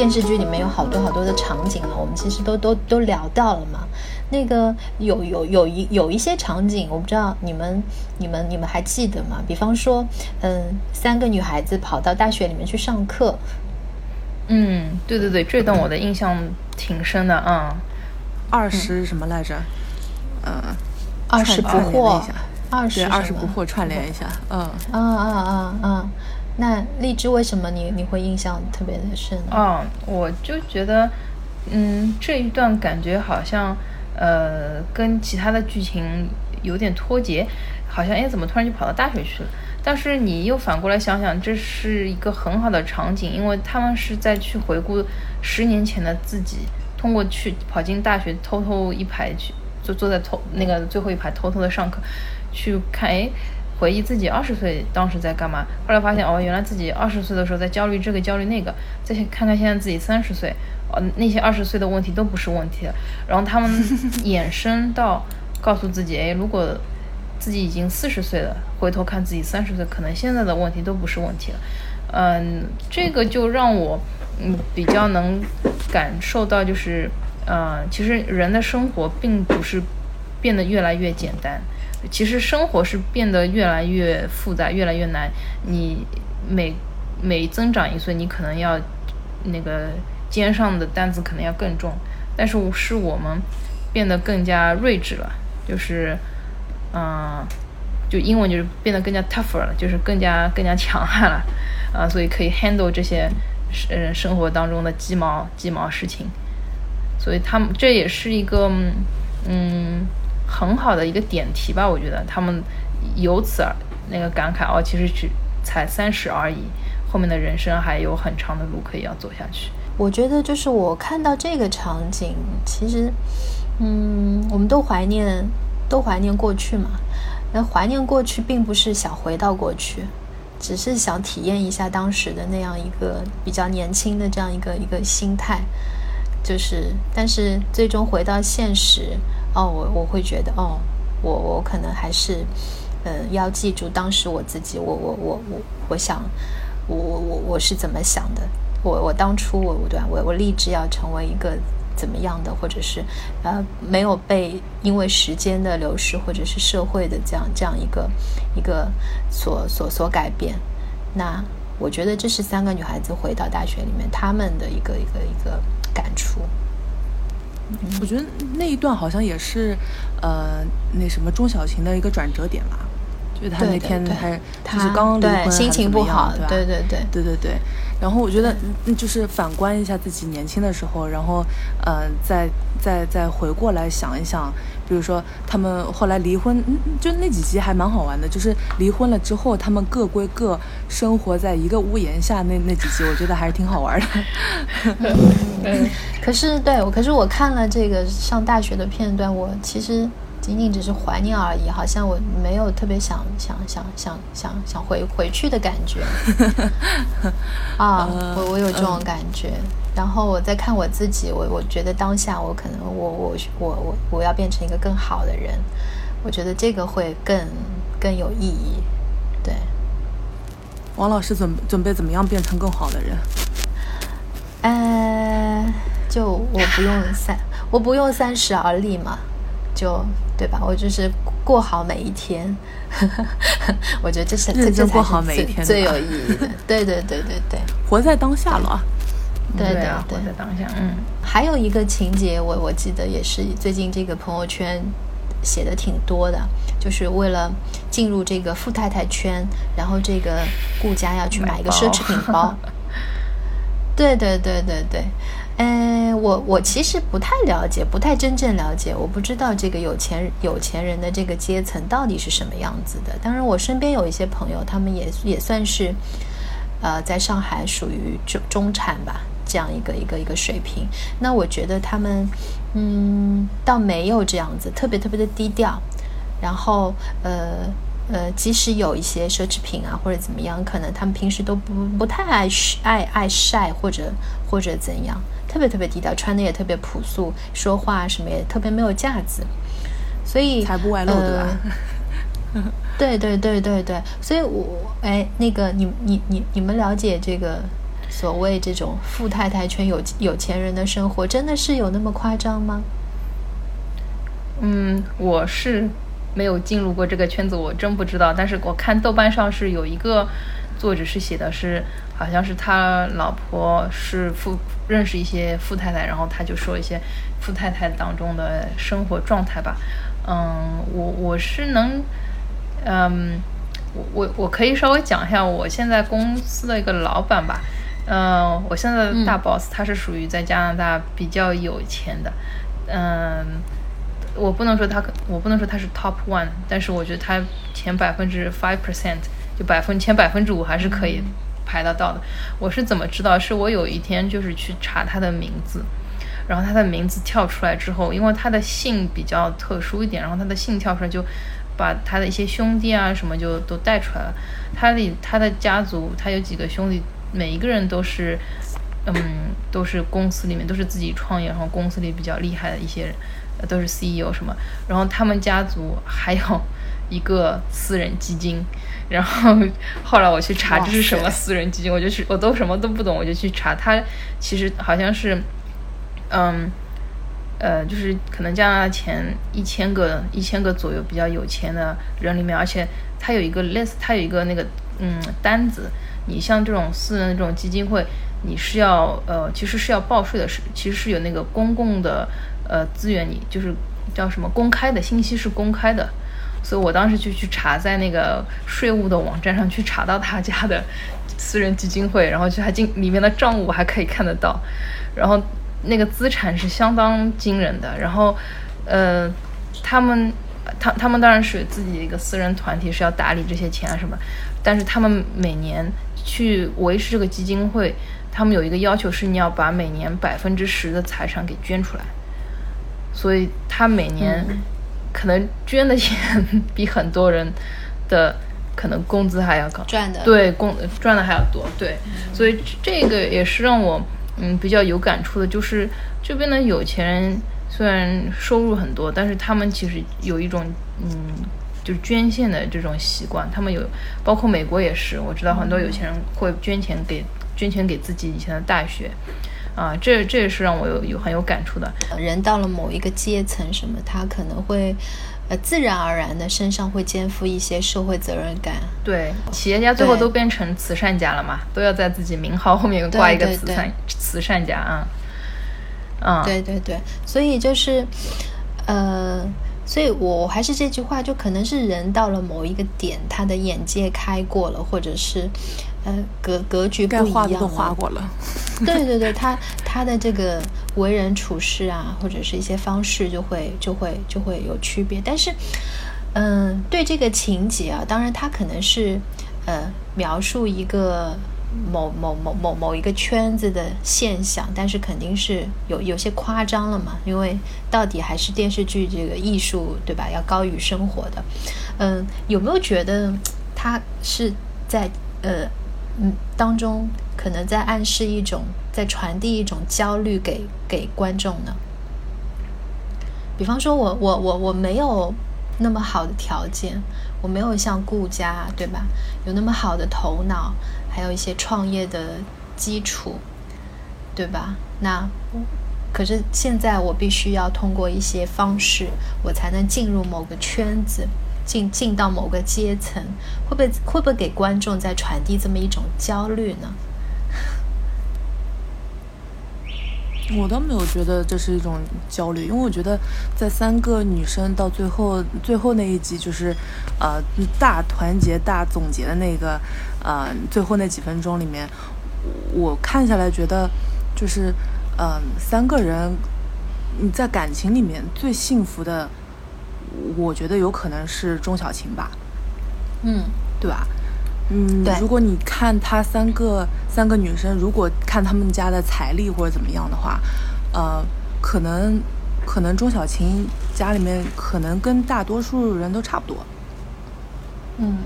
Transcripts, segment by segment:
电视剧里面有好多好多的场景了，我们其实都都都聊到了嘛。那个有有有一有一些场景，我不知道你们你们你们还记得吗？比方说，嗯，三个女孩子跑到大学里面去上课。嗯，对对对，这段我的印象挺深的啊。二十什么来着？嗯，二十不惑，二十二十不惑串联一下。嗯，啊啊啊啊！那荔枝为什么你你会印象特别的深？哦，我就觉得，嗯，这一段感觉好像。呃，跟其他的剧情有点脱节，好像哎，怎么突然就跑到大学去了？但是你又反过来想想，这是一个很好的场景，因为他们是在去回顾十年前的自己，通过去跑进大学，偷偷一排去就坐在偷那个最后一排偷偷的上课，去看哎，回忆自己二十岁当时在干嘛？后来发现哦，原来自己二十岁的时候在焦虑这个焦虑那个，再看看现在自己三十岁。呃，那些二十岁的问题都不是问题了，然后他们 衍生到告诉自己，哎，如果自己已经四十岁了，回头看自己三十岁，可能现在的问题都不是问题了。嗯，这个就让我嗯比较能感受到，就是呃，其实人的生活并不是变得越来越简单，其实生活是变得越来越复杂，越来越难。你每每增长一岁，你可能要那个。肩上的担子可能要更重，但是是我们变得更加睿智了，就是，嗯，就英文就是变得更加 tougher 了，就是更加更加强悍了，啊，所以可以 handle 这些生生活当中的鸡毛鸡毛事情，所以他们这也是一个嗯很好的一个点题吧，我觉得他们由此而那个感慨哦，其实只才三十而已，后面的人生还有很长的路可以要走下去。我觉得就是我看到这个场景，其实，嗯，我们都怀念，都怀念过去嘛。那怀念过去，并不是想回到过去，只是想体验一下当时的那样一个比较年轻的这样一个一个心态。就是，但是最终回到现实，哦，我我会觉得，哦，我我可能还是，嗯，要记住当时我自己，我我我我我想，我我我我是怎么想的。我我当初我对我我立志要成为一个怎么样的，或者是呃没有被因为时间的流逝或者是社会的这样这样一个一个所所所改变。那我觉得这是三个女孩子回到大学里面她们的一个一个一个感触。我觉得那一段好像也是呃那什么钟小琴的一个转折点吧。就她那天还就是刚离婚，心情不好，对对对对对对。然后我觉得，就是反观一下自己年轻的时候，然后，呃，再再再回过来想一想，比如说他们后来离婚，就那几集还蛮好玩的。就是离婚了之后，他们各归各，生活在一个屋檐下，那那几集我觉得还是挺好玩的。嗯，可是对，可是我看了这个上大学的片段，我其实。仅仅只是怀念而已，好像我没有特别想想想想想想回回去的感觉 啊，我我有这种感觉。然后我在看我自己，我我觉得当下我可能我我我我我要变成一个更好的人，我觉得这个会更更有意义。对，王老师准准备怎么样变成更好的人？呃，就我不用三我不用三十而立嘛。就对吧？我就是过好每一天，我觉得这是认真过好每一天最有意义的。对对对对对，活在当下了。对对对，活在当下。嗯，还有一个情节，我我记得也是最近这个朋友圈写的挺多的，就是为了进入这个富太太圈，然后这个顾家要去买一个奢侈品包。对对对对对。嗯，我我其实不太了解，不太真正了解，我不知道这个有钱有钱人的这个阶层到底是什么样子的。当然，我身边有一些朋友，他们也也算是，呃，在上海属于中中产吧，这样一个一个一个水平。那我觉得他们，嗯，倒没有这样子，特别特别的低调。然后，呃呃，即使有一些奢侈品啊或者怎么样，可能他们平时都不不太爱爱爱晒或者或者怎样。特别特别低调，穿的也特别朴素，说话什么也特别没有架子，所以财不外露，对吧？对对对对对，所以我哎，那个你你你你们了解这个所谓这种富太太圈有有钱人的生活，真的是有那么夸张吗？嗯，我是没有进入过这个圈子，我真不知道。但是我看豆瓣上是有一个作者是写的是，好像是他老婆是富认识一些富太太，然后他就说一些富太太当中的生活状态吧。嗯，我我是能，嗯，我我我可以稍微讲一下我现在公司的一个老板吧。嗯，我现在的大 boss 他是属于在加拿大比较有钱的。嗯。我不能说他可，我不能说他是 top one，但是我觉得他前百分之 five percent，就百分前百分之五还是可以排得到的。我是怎么知道？是我有一天就是去查他的名字，然后他的名字跳出来之后，因为他的姓比较特殊一点，然后他的姓跳出来就把他的一些兄弟啊什么就都带出来了。他的他的家族，他有几个兄弟，每一个人都是，嗯，都是公司里面都是自己创业，然后公司里比较厉害的一些人。都是 CEO 什么，然后他们家族还有一个私人基金，然后 后来我去查这是什么私人基金，我就去我都什么都不懂，我就去查，他其实好像是，嗯，呃，就是可能加拿大前一千个一千个左右比较有钱的人里面，而且他有一个 list，他有一个那个嗯单子，你像这种私人的这种基金会，你是要呃其实是要报税的，是其实是有那个公共的。呃，资源你就是叫什么公开的信息是公开的，所以我当时就去查，在那个税务的网站上去查到他家的私人基金会，然后就还进里面的账务还可以看得到，然后那个资产是相当惊人的。然后，呃，他们他他们当然是自己一个私人团体是要打理这些钱啊什么，但是他们每年去维持这个基金会，他们有一个要求是你要把每年百分之十的财产给捐出来。所以他每年可能捐的钱比很多人的可能工资还要高，赚的。对工赚的还要多，对，所以这个也是让我嗯比较有感触的，就是这边的有钱人虽然收入很多，但是他们其实有一种嗯就是捐献的这种习惯，他们有包括美国也是，我知道很多有钱人会捐钱给捐钱给自己以前的大学。啊，这这也是让我有有很有感触的。人到了某一个阶层，什么他可能会，呃，自然而然的身上会肩负一些社会责任感。对，企业家最后都变成慈善家了嘛，都要在自己名号后面挂一个慈善慈善家啊。嗯，对对对，所以就是，呃，所以我还是这句话，就可能是人到了某一个点，他的眼界开过了，或者是。呃，格格局不一样，都画过了。对对对，他他的这个为人处事啊，或者是一些方式，就会就会就会有区别。但是，嗯，对这个情节啊，当然他可能是呃描述一个某某某某某一个圈子的现象，但是肯定是有有些夸张了嘛，因为到底还是电视剧这个艺术对吧，要高于生活的。嗯，有没有觉得他是在呃？嗯，当中可能在暗示一种，在传递一种焦虑给给观众呢。比方说，我我我我没有那么好的条件，我没有像顾家对吧，有那么好的头脑，还有一些创业的基础，对吧？那可是现在我必须要通过一些方式，我才能进入某个圈子。进进到某个阶层，会不会会不会给观众在传递这么一种焦虑呢？我倒没有觉得这是一种焦虑，因为我觉得在三个女生到最后最后那一集，就是呃大团结大总结的那个呃最后那几分钟里面，我看下来觉得就是嗯三个人你在感情里面最幸福的。我觉得有可能是钟小琴吧，嗯，对吧？嗯，如果你看她三个三个女生，如果看她们家的财力或者怎么样的话，呃，可能可能钟小琴家里面可能跟大多数人都差不多，嗯，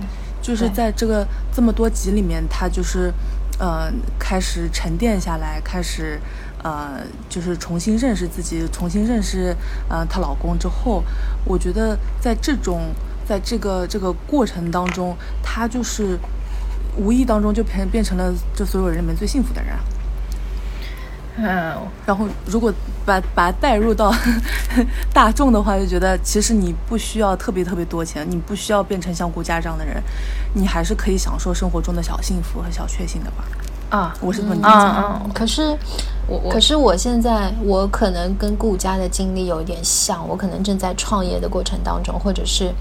就是在这个这么多集里面，她就是呃开始沉淀下来，开始。呃，就是重新认识自己，重新认识呃她老公之后，我觉得在这种在这个这个过程当中，她就是无意当中就变变成了这所有人里面最幸福的人。嗯，然后如果把把它带入到大众的话，就觉得其实你不需要特别特别多钱，你不需要变成像顾佳这样的人，你还是可以享受生活中的小幸福和小确幸的吧。啊，我是这么理解。啊啊，可是我我可是我现在我可能跟顾家的经历有点像，我可能正在创业的过程当中，或者是。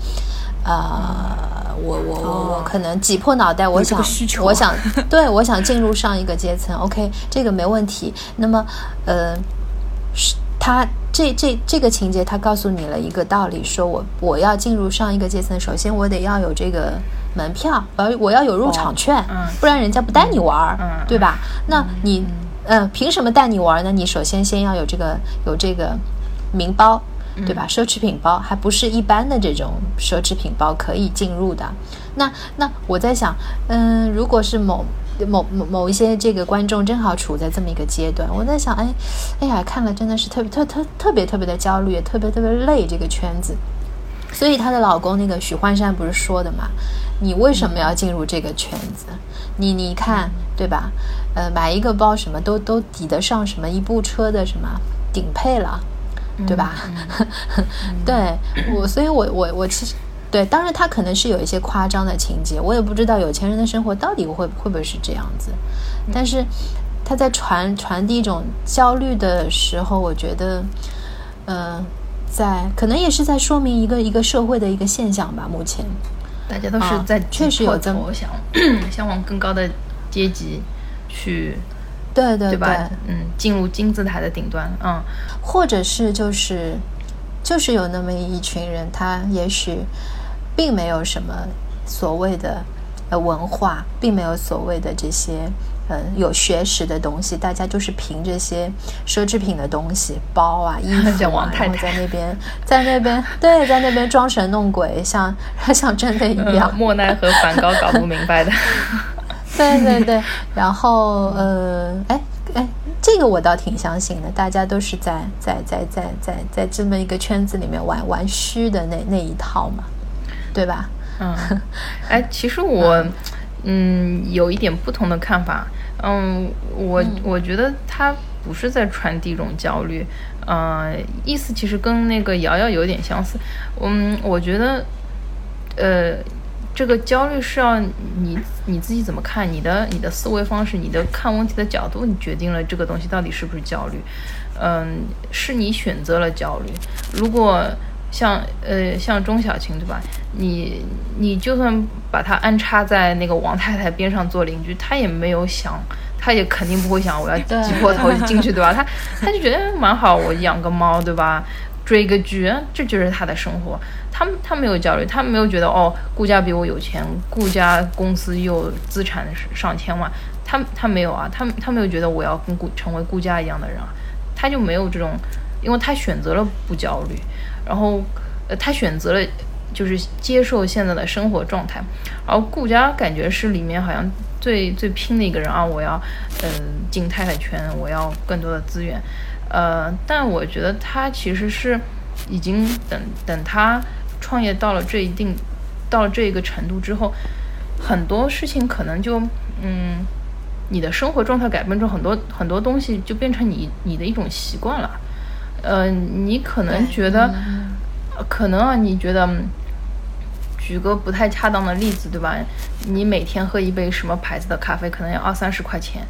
呃，我我我我可能挤破脑袋，我想我想 对我想进入上一个阶层，OK，这个没问题。那么，呃，是他这这这个情节，他告诉你了一个道理，说我我要进入上一个阶层，首先我得要有这个门票，我要我要有入场券，不然人家不带你玩儿，对吧？那你嗯，凭什么带你玩呢？你首先先要有这个有这个名包。对吧？奢侈品包还不是一般的这种奢侈品包可以进入的。那那我在想，嗯，如果是某某某某一些这个观众正好处在这么一个阶段，我在想，哎，哎呀，看了真的是特别特特特别特别的焦虑，也特别特别累这个圈子。所以她的老公那个许幻山不是说的嘛？你为什么要进入这个圈子？你你看对吧？呃，买一个包什么都都抵得上什么一部车的什么顶配了。对吧？对我，所以我我我其实对，当然他可能是有一些夸张的情节，我也不知道有钱人的生活到底会会不会是这样子。但是他在传传递一种焦虑的时候，我觉得，嗯，在可能也是在说明一个一个社会的一个现象吧。目前大家都是在确实有这么想 向往更高的阶级去。对对对，嗯，进入金字塔的顶端，嗯，或者是就是就是有那么一群人，他也许并没有什么所谓的呃文化，并没有所谓的这些呃有学识的东西，大家就是凭这些奢侈品的东西，包啊、衣服啊，然后在那边在那边对，在那边装神弄鬼，像像真的一样。莫奈和梵高搞不明白的。对对对，然后呃，哎哎，这个我倒挺相信的，大家都是在在在在在在这么一个圈子里面玩玩虚的那那一套嘛，对吧？嗯，哎，其实我嗯有一点不同的看法，嗯，我我觉得他不是在传递一种焦虑，呃，意思其实跟那个瑶瑶有点相似，嗯，我觉得呃。这个焦虑是要你你自己怎么看你的你的思维方式，你的看问题的角度，你决定了这个东西到底是不是焦虑。嗯，是你选择了焦虑。如果像呃像钟小琴对吧？你你就算把她安插在那个王太太边上做邻居，她也没有想，她也肯定不会想我要挤破头进去对吧？她她就觉得蛮好，我养个猫对吧？追个剧，这就是他的生活。他他没有焦虑，他没有觉得哦，顾家比我有钱，顾家公司又资产上千万，他他没有啊，他他没有觉得我要跟顾成为顾家一样的人啊，他就没有这种，因为他选择了不焦虑，然后呃他选择了就是接受现在的生活状态，而顾佳感觉是里面好像最最拼的一个人啊，我要嗯进太太圈，我要更多的资源。呃，但我觉得他其实是已经等等他创业到了这一定到了这一个程度之后，很多事情可能就嗯，你的生活状态改变之后，很多很多东西就变成你你的一种习惯了。呃，你可能觉得，可能啊，你觉得。举个不太恰当的例子，对吧？你每天喝一杯什么牌子的咖啡，可能要二三十块钱。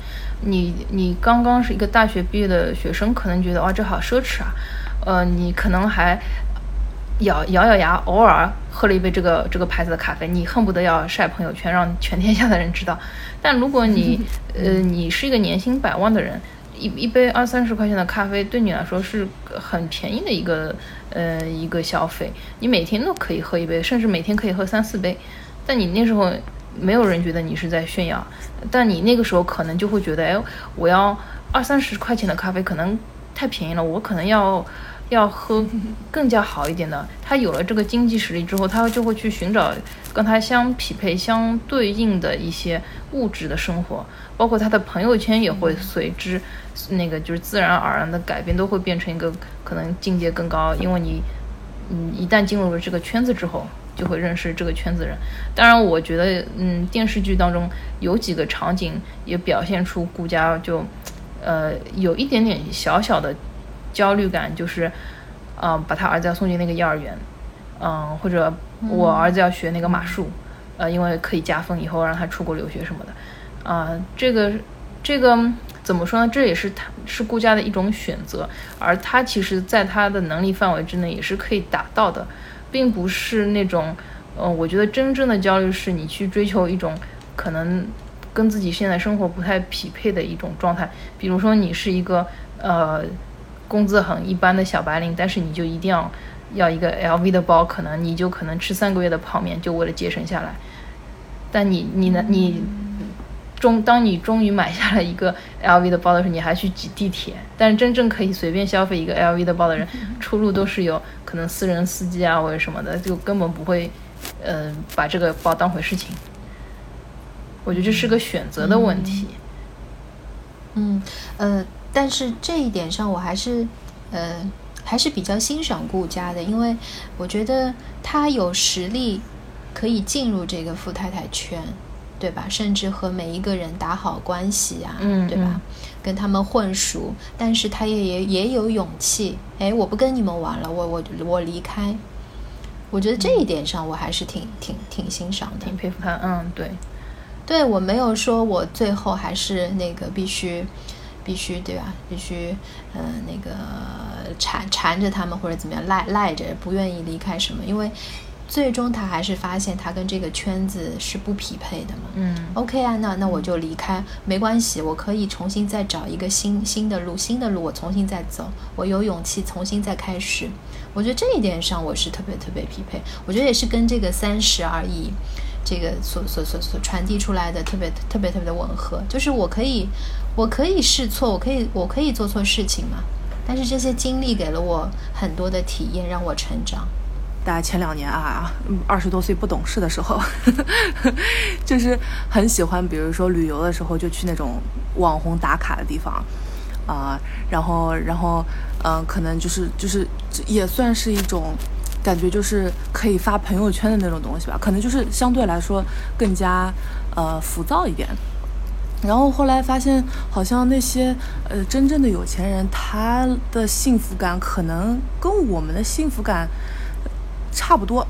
你你刚刚是一个大学毕业的学生，可能觉得哇，这好奢侈啊。呃，你可能还咬咬咬牙，偶尔喝了一杯这个这个牌子的咖啡，你恨不得要晒朋友圈，让全天下的人知道。但如果你 呃，你是一个年薪百万的人。一一杯二三十块钱的咖啡对你来说是很便宜的一个呃一个消费，你每天都可以喝一杯，甚至每天可以喝三四杯。但你那时候没有人觉得你是在炫耀，但你那个时候可能就会觉得，哎，我要二三十块钱的咖啡可能太便宜了，我可能要要喝更加好一点的。他有了这个经济实力之后，他就会去寻找跟他相匹配、相对应的一些物质的生活，包括他的朋友圈也会随之。那个就是自然而然的改变，都会变成一个可能境界更高，因为你，嗯，一旦进入了这个圈子之后，就会认识这个圈子人。当然，我觉得，嗯，电视剧当中有几个场景也表现出顾家就，呃，有一点点小小的焦虑感，就是，嗯，把他儿子要送进那个幼儿园，嗯，或者我儿子要学那个马术，呃，因为可以加分，以后让他出国留学什么的，啊，这个，这个。怎么说呢？这也是他是顾家的一种选择，而他其实在他的能力范围之内也是可以达到的，并不是那种，呃，我觉得真正的焦虑是你去追求一种可能跟自己现在生活不太匹配的一种状态。比如说你是一个呃工资很一般的小白领，但是你就一定要要一个 LV 的包，可能你就可能吃三个月的泡面，就为了节省下来。但你你呢你。终，当你终于买下了一个 LV 的包的时候，你还去挤地铁。但是真正可以随便消费一个 LV 的包的人，出入都是有可能私人司机啊或者什么的，就根本不会，呃，把这个包当回事情。我觉得这是个选择的问题。嗯，呃，但是这一点上我还是，呃，还是比较欣赏顾家的，因为我觉得他有实力可以进入这个富太太圈。对吧？甚至和每一个人打好关系啊，对吧？跟他们混熟，但是他也也也有勇气。哎，我不跟你们玩了，我我我离开。我觉得这一点上，我还是挺挺挺欣赏的，挺佩服他。嗯，对，对我没有说我最后还是那个必须必须对吧？必须嗯那个缠缠着他们或者怎么样赖赖着不愿意离开什么，因为。最终他还是发现他跟这个圈子是不匹配的嘛。嗯，OK 啊，那那我就离开，没关系，我可以重新再找一个新新的路，新的路我重新再走，我有勇气重新再开始。我觉得这一点上我是特别特别匹配。我觉得也是跟这个三十而已，这个所所所所传递出来的特别特别特别的吻合。就是我可以我可以试错，我可以我可以做错事情嘛。但是这些经历给了我很多的体验，让我成长。大概前两年啊，二十多岁不懂事的时候，就是很喜欢，比如说旅游的时候就去那种网红打卡的地方，啊，然后然后嗯，可能就是就是也算是一种感觉，就是可以发朋友圈的那种东西吧，可能就是相对来说更加呃浮躁一点。然后后来发现，好像那些呃真正的有钱人，他的幸福感可能跟我们的幸福感。差不多，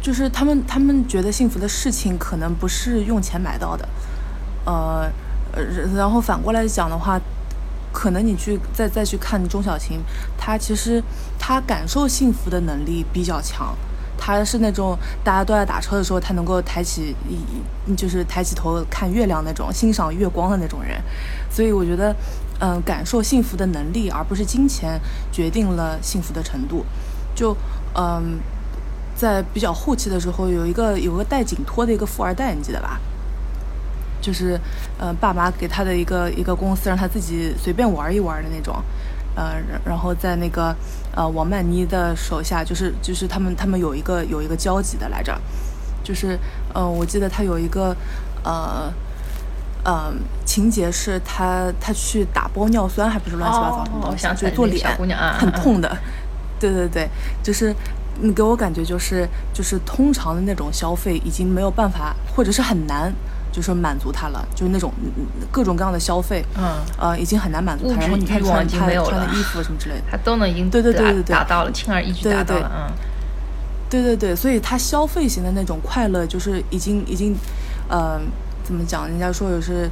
就是他们他们觉得幸福的事情可能不是用钱买到的，呃呃，然后反过来讲的话，可能你去再再去看钟小琴，她其实她感受幸福的能力比较强，她是那种大家都在打车的时候，她能够抬起一就是抬起头看月亮那种，欣赏月光的那种人，所以我觉得，嗯，感受幸福的能力而不是金钱决定了幸福的程度，就。嗯，在比较后期的时候，有一个有个戴颈托的一个富二代，你记得吧？就是，呃，爸妈给他的一个一个公司，让他自己随便玩一玩的那种。呃，然后在那个呃王曼妮的手下，就是就是他们他们有一个有一个交集的来着。就是，呃，我记得他有一个呃嗯情节是他他去打玻尿酸，还不是乱七八糟的东西，就做脸很痛的。对对对，就是你给我感觉就是就是通常的那种消费已经没有办法，或者是很难，就是满足他了，就是那种各种各样的消费，嗯呃，已经很难满足他。然后你看穿他穿的衣服什么之类的，他都能应对对对对对达到了，轻而易举达到了，嗯，对对对，所以他消费型的那种快乐就是已经已经，呃，怎么讲？人家说的是。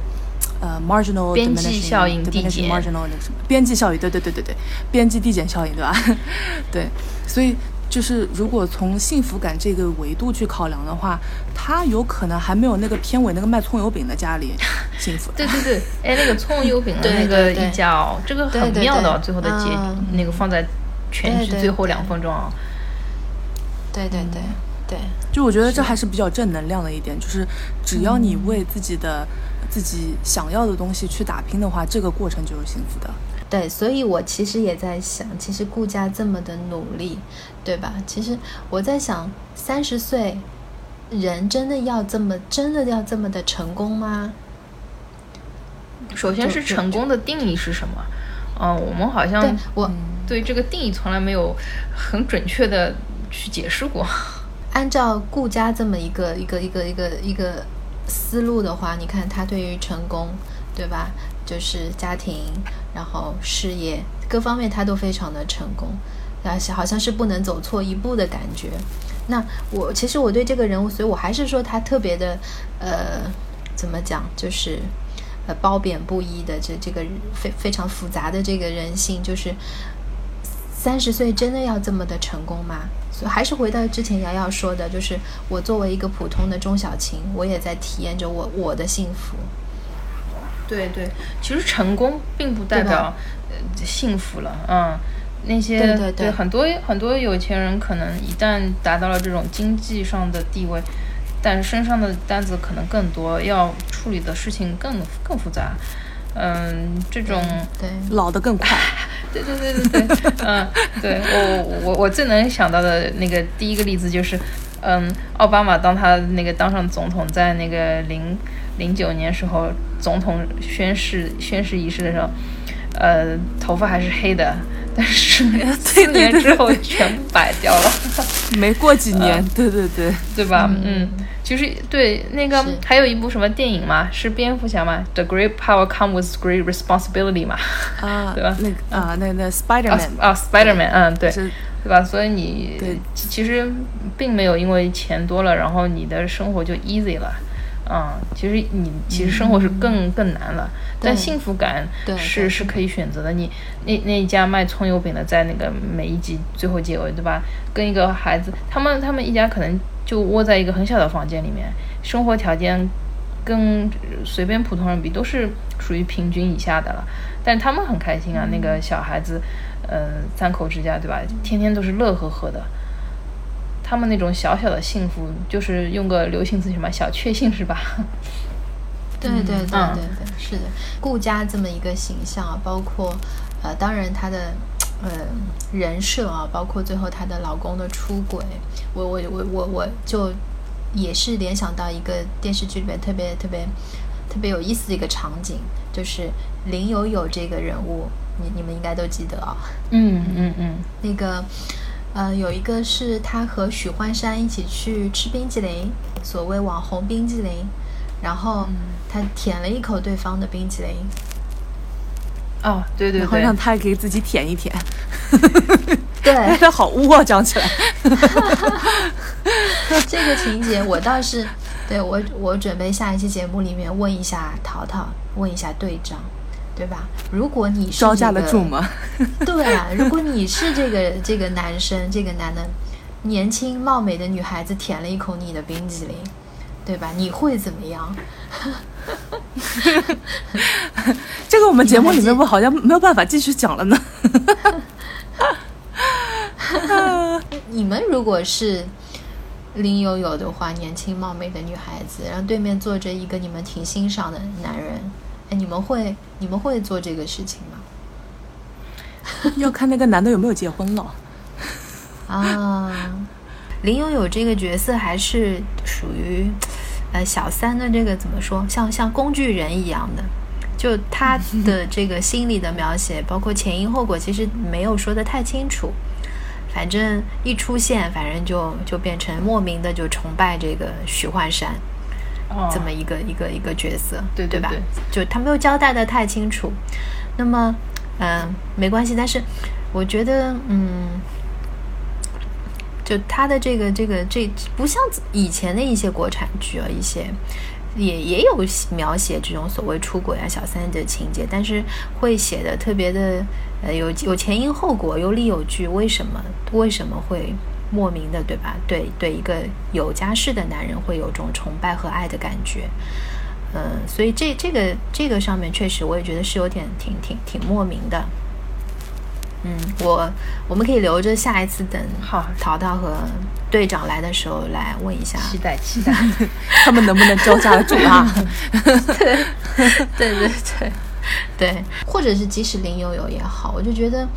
呃，marginal 边际效应递减，marginal 那个什么边际效应，对对对对对，边际递减效应，对吧？对，所以就是如果从幸福感这个维度去考量的话，他有可能还没有那个片尾那个卖葱油饼的家里幸福。对对对，哎，那个葱油饼的那个一家哦，这个很妙的，最后的结那个放在全剧最后两分钟啊。对对对对，就我觉得这还是比较正能量的一点，就是只要你为自己的。自己想要的东西去打拼的话，这个过程就是幸福的。对，所以我其实也在想，其实顾家这么的努力，对吧？其实我在想，三十岁人真的要这么，真的要这么的成功吗？首先是成功的定义是什么？嗯，我们好像我对这个定义从来没有很准确的去解释过。按照顾家这么一个一个一个一个一个思路的话，你看他对于成功，对吧？就是家庭，然后事业各方面他都非常的成功，啊，好像是不能走错一步的感觉。那我其实我对这个人物，所以我还是说他特别的，呃，怎么讲，就是呃褒贬不一的这这个非非常复杂的这个人性，就是三十岁真的要这么的成功吗？所以还是回到之前瑶瑶说的，就是我作为一个普通的中小琴，我也在体验着我我的幸福。对对，其实成功并不代表呃幸福了，嗯，那些对对对很多很多有钱人可能一旦达到了这种经济上的地位，但是身上的单子可能更多，要处理的事情更更复杂，嗯，这种对，老的更快。对对对对对，嗯，对我我我最能想到的那个第一个例子就是，嗯，奥巴马当他那个当上总统，在那个零零九年时候总统宣誓宣誓仪式的时候，呃，头发还是黑的，但是 四年之后全部摆掉了，没过几年，对对对，对吧？嗯，其实对那个还有一部什么电影嘛，是蝙蝠侠嘛，《The Great Power Comes with Great Responsibility》嘛，啊，对吧？那个啊，那那 Spider 啊 Man 啊，Spider-Man，嗯，对，对吧？所以你其实并没有因为钱多了，然后你的生活就 easy 了。嗯，其实你其实生活是更、更难了，但幸福感是是可以选择的。你那那一家卖葱油饼的，在那个每一集最后结尾，对吧？跟一个孩子，他们他们一家可能就窝在一个很小的房间里面，生活条件跟随便普通人比都是属于平均以下的了，但他们很开心啊，那个小孩子，呃，三口之家，对吧？天天都是乐呵呵的。他们那种小小的幸福，就是用个流行词什么小确幸是吧？对对对对嗯。对，是的，顾家这么一个形象啊，包括呃，当然她的呃人设啊，包括最后她的老公的出轨，我我我我我就也是联想到一个电视剧里面特别特别特别有意思的一个场景，就是林有有这个人物，你你们应该都记得啊、嗯嗯嗯，那个呃，有一个是他和许幻山一起去吃冰淇淋，所谓网红冰淇淋，然后他舔了一口对方的冰淇淋，哦，对对对。然后让，他给自己舔一舔，对。他好污啊，讲起来。这个情节，我倒是对我我准备下一期节目里面问一下淘淘，问一下队长，对吧？如果你是、这个、招架得住吗？对啊，如果你是这个这个男生，这个男的年轻貌美的女孩子舔了一口你的冰淇淋，对吧？你会怎么样？这个我们节目里面不好像没有办法继续讲了呢。你们如果是林有有的话，年轻貌美的女孩子，然后对面坐着一个你们挺欣赏的男人，哎，你们会你们会做这个事情吗？要看那个男的有没有结婚了。啊，林有有这个角色还是属于呃小三的这个怎么说，像像工具人一样的，就他的 这个心理的描写，包括前因后果，其实没有说的太清楚。反正一出现，反正就就变成莫名的就崇拜这个许幻山。哦这么一个一个一个角色，对吧？对对对就他没有交代的太清楚。那么，嗯、没关系，但是我觉得，嗯，就他的这个这个这不像以前的一些国产剧啊，一些也也有描写这种所谓出轨啊、小三的情节，但是会写的特别的呃有有前因后果、有理有据，为什么为什么会莫名的对吧？对对，一个有家室的男人会有种崇拜和爱的感觉。嗯，所以这这个这个上面确实，我也觉得是有点挺挺挺莫名的。嗯，我我们可以留着下一次等好淘淘和队长来的时候来问一下。期待期待，他们能不能招架得住啊？对对对对，或者是即使林有有也好，我就觉得，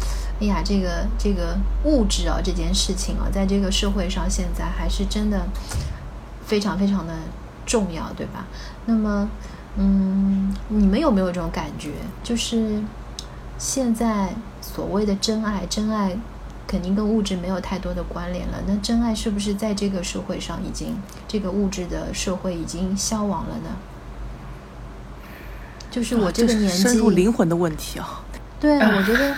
哎呀，这个这个物质啊，这件事情啊，在这个社会上现在还是真的非常非常的重要，对吧？那么，嗯，你们有没有这种感觉？就是现在所谓的真爱，真爱肯定跟物质没有太多的关联了。那真爱是不是在这个社会上已经这个物质的社会已经消亡了呢？就是我这个年纪，深入灵魂的问题啊。对，我觉得，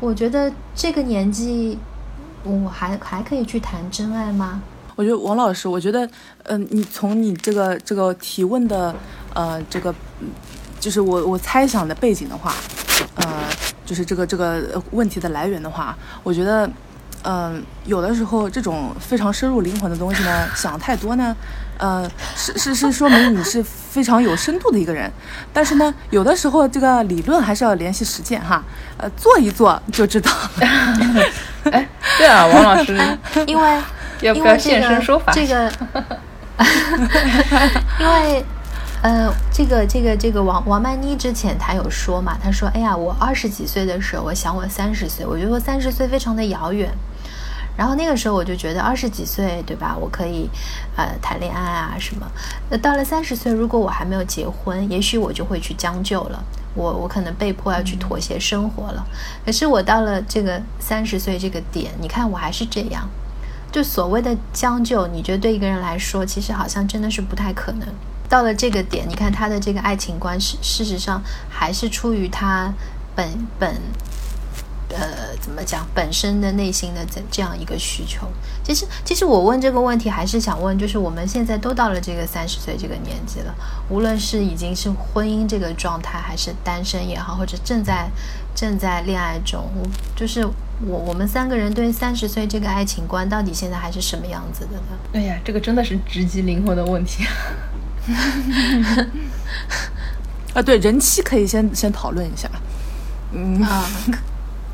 我觉得这个年纪，我还还可以去谈真爱吗？我觉得王老师，我觉得，嗯，你从你这个这个提问的，呃，这个，就是我我猜想的背景的话，呃，就是这个这个问题的来源的话，我觉得，嗯，有的时候这种非常深入灵魂的东西呢，想太多呢，呃，是是是说明你是非常有深度的一个人，但是呢，有的时候这个理论还是要联系实践哈，呃，做一做就知道。哎，对啊，王老师，因为。要不要现身说法？这个，因为，呃，这个这个这个王王曼妮之前她有说嘛，她说：“哎呀，我二十几岁的时候，我想我三十岁，我觉得我三十岁非常的遥远。然后那个时候我就觉得二十几岁，对吧？我可以呃谈恋爱啊什么。那到了三十岁，如果我还没有结婚，也许我就会去将就了，我我可能被迫要去妥协生活了。可是我到了这个三十岁这个点，你看我还是这样。”就所谓的将就，你觉得对一个人来说，其实好像真的是不太可能。到了这个点，你看他的这个爱情观，事事实上还是出于他本本，呃，怎么讲，本身的内心的这这样一个需求。其实，其实我问这个问题，还是想问，就是我们现在都到了这个三十岁这个年纪了，无论是已经是婚姻这个状态，还是单身也好，或者正在正在恋爱中，就是。我我们三个人对三十岁这个爱情观到底现在还是什么样子的呢？哎呀，这个真的是直击灵魂的问题。啊，对，人妻可以先先讨论一下。嗯啊，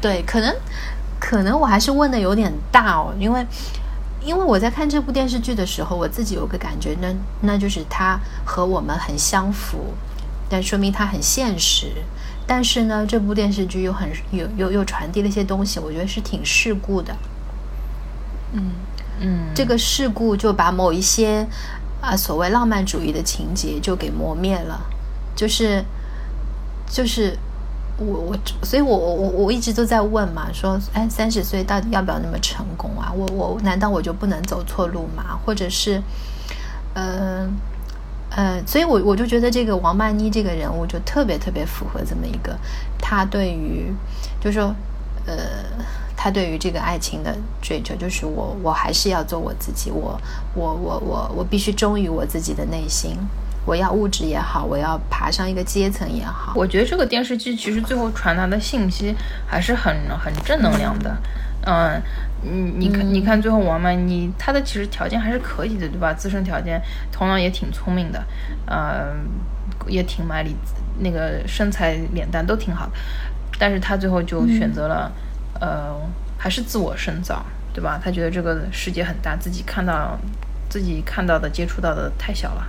对，可能可能我还是问的有点大哦，因为因为我在看这部电视剧的时候，我自己有个感觉，那那就是它和我们很相符，但说明它很现实。但是呢，这部电视剧又很又又又传递了一些东西，我觉得是挺世故的。嗯嗯，这个世故就把某一些啊所谓浪漫主义的情节就给磨灭了，就是就是我我所以我我我我一直都在问嘛，说哎三十岁到底要不要那么成功啊？我我难道我就不能走错路吗？或者是嗯？呃，所以，我我就觉得这个王曼妮这个人物就特别特别符合这么一个，他对于，就说，呃，他对于这个爱情的追求，就是我我还是要做我自己，我我我我我必须忠于我自己的内心，我要物质也好，我要爬上一个阶层也好。我觉得这个电视剧其实最后传达的信息还是很很正能量的，嗯。你，你看，你看，最后王曼妮她的其实条件还是可以的，对吧？自身条件，头脑也挺聪明的，呃，也挺卖力，那个身材、脸蛋都挺好的。但是她最后就选择了，呃，还是自我深造，对吧？她觉得这个世界很大，自己看到自己看到的、接触到的太小了，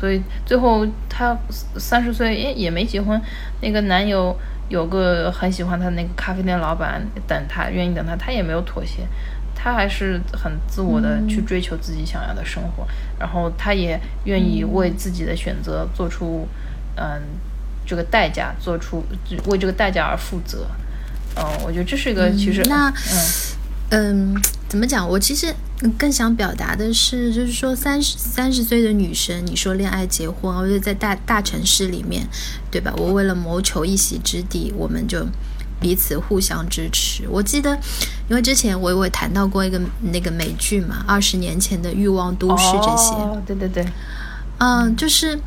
所以最后她三十岁也也没结婚，那个男友。有个很喜欢他那个咖啡店老板等他，愿意等他，他也没有妥协，他还是很自我的去追求自己想要的生活，然后他也愿意为自己的选择做出，嗯，这个代价，做出为这个代价而负责，嗯，我觉得这是一个其实，那，嗯，怎么讲？我其实。更想表达的是，就是说三十三十岁的女生，你说恋爱结婚，我觉得在大大城市里面，对吧？我为了谋求一席之地，我们就彼此互相支持。我记得，因为之前我我谈到过一个那个美剧嘛，二十年前的欲望都市这些，对对对，嗯，就是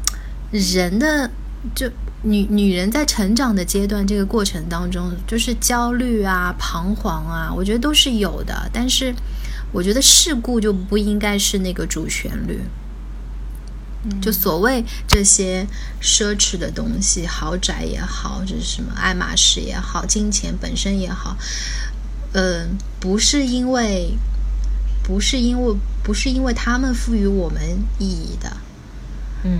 人的就女女人在成长的阶段这个过程当中，就是焦虑啊、彷徨啊，我觉得都是有的，但是。我觉得事故就不应该是那个主旋律，就所谓这些奢侈的东西，豪宅也好，这是什么爱马仕也好，金钱本身也好，嗯，不是因为，不是因为，不是因为他们赋予我们意义的，嗯，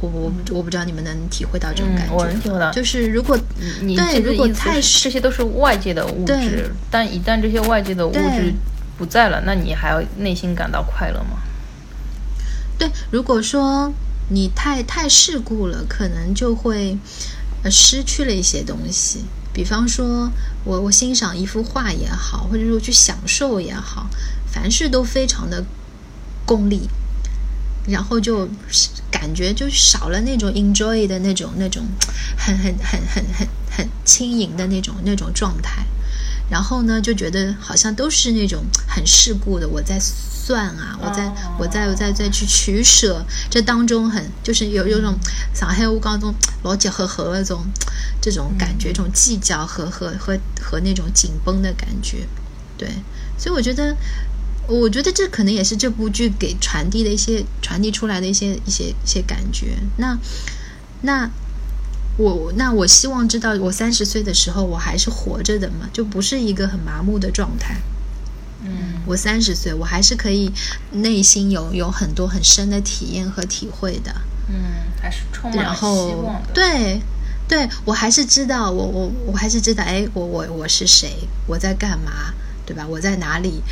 我我我不知道你们能体会到这种感觉，我能体会到，就是如果你对，如果太这些都是外界的物质，但一旦这些外界的物质。不在了，那你还要内心感到快乐吗？对，如果说你太太世故了，可能就会呃失去了一些东西。比方说我我欣赏一幅画也好，或者说去享受也好，凡事都非常的功利，然后就感觉就少了那种 enjoy 的那种那种很很很很很很轻盈的那种那种状态。然后呢，就觉得好像都是那种很世故的，我在算啊，我在我在我在再去取舍，这当中很就是有有种上海话当中老结合和那种这种感觉，这种计较和和和和那种紧绷的感觉，对，所以我觉得，我觉得这可能也是这部剧给传递的一些传递出来的一些一些一些感觉。那那。我那我希望知道，我三十岁的时候我还是活着的嘛，就不是一个很麻木的状态。嗯，我三十岁，我还是可以内心有有很多很深的体验和体会的。嗯，还是充满希望的。对，对我还是知道，我我我还是知道，哎，我我我是谁，我在干嘛。对吧？我在哪里？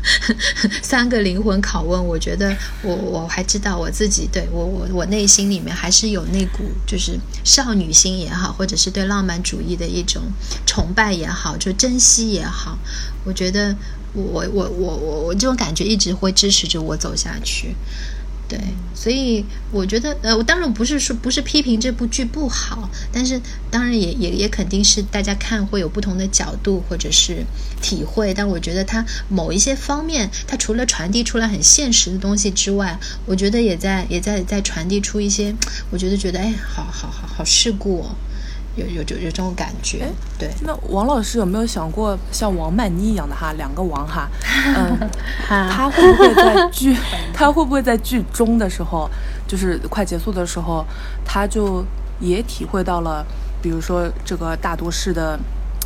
三个灵魂拷问，我觉得我我还知道我自己，对我我我内心里面还是有那股就是少女心也好，或者是对浪漫主义的一种崇拜也好，就珍惜也好，我觉得我我我我我这种感觉一直会支持着我走下去。对，所以我觉得，呃，我当然不是说不是批评这部剧不好，但是当然也也也肯定是大家看会有不同的角度或者是体会。但我觉得它某一些方面，它除了传递出来很现实的东西之外，我觉得也在也在在传递出一些，我觉得觉得哎，好好好好世故哦。有有有有这种感觉，对。那王老师有没有想过像王曼妮一样的哈，两个王哈，嗯，他会不会在剧，他会不会在剧中的时候，就是快结束的时候，他就也体会到了，比如说这个大都市的，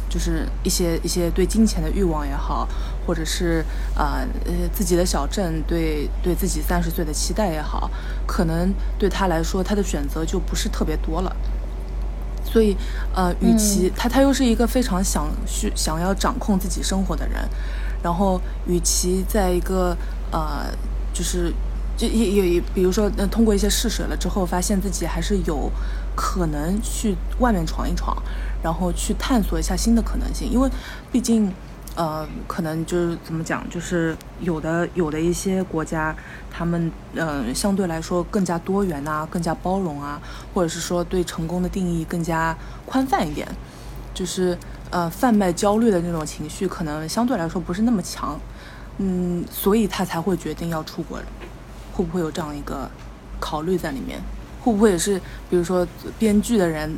就是一些一些对金钱的欲望也好，或者是呃呃自己的小镇对对自己三十岁的期待也好，可能对他来说，他的选择就不是特别多了。所以，呃，与其他他又是一个非常想去想要掌控自己生活的人，然后与其在一个呃，就是就也也也，比如说，呃，通过一些试水了之后，发现自己还是有可能去外面闯一闯，然后去探索一下新的可能性，因为毕竟。呃，可能就是怎么讲，就是有的有的一些国家，他们嗯相对来说更加多元啊，更加包容啊，或者是说对成功的定义更加宽泛一点，就是呃贩卖焦虑的那种情绪可能相对来说不是那么强，嗯，所以他才会决定要出国，会不会有这样一个考虑在里面？会不会也是，比如说编剧的人，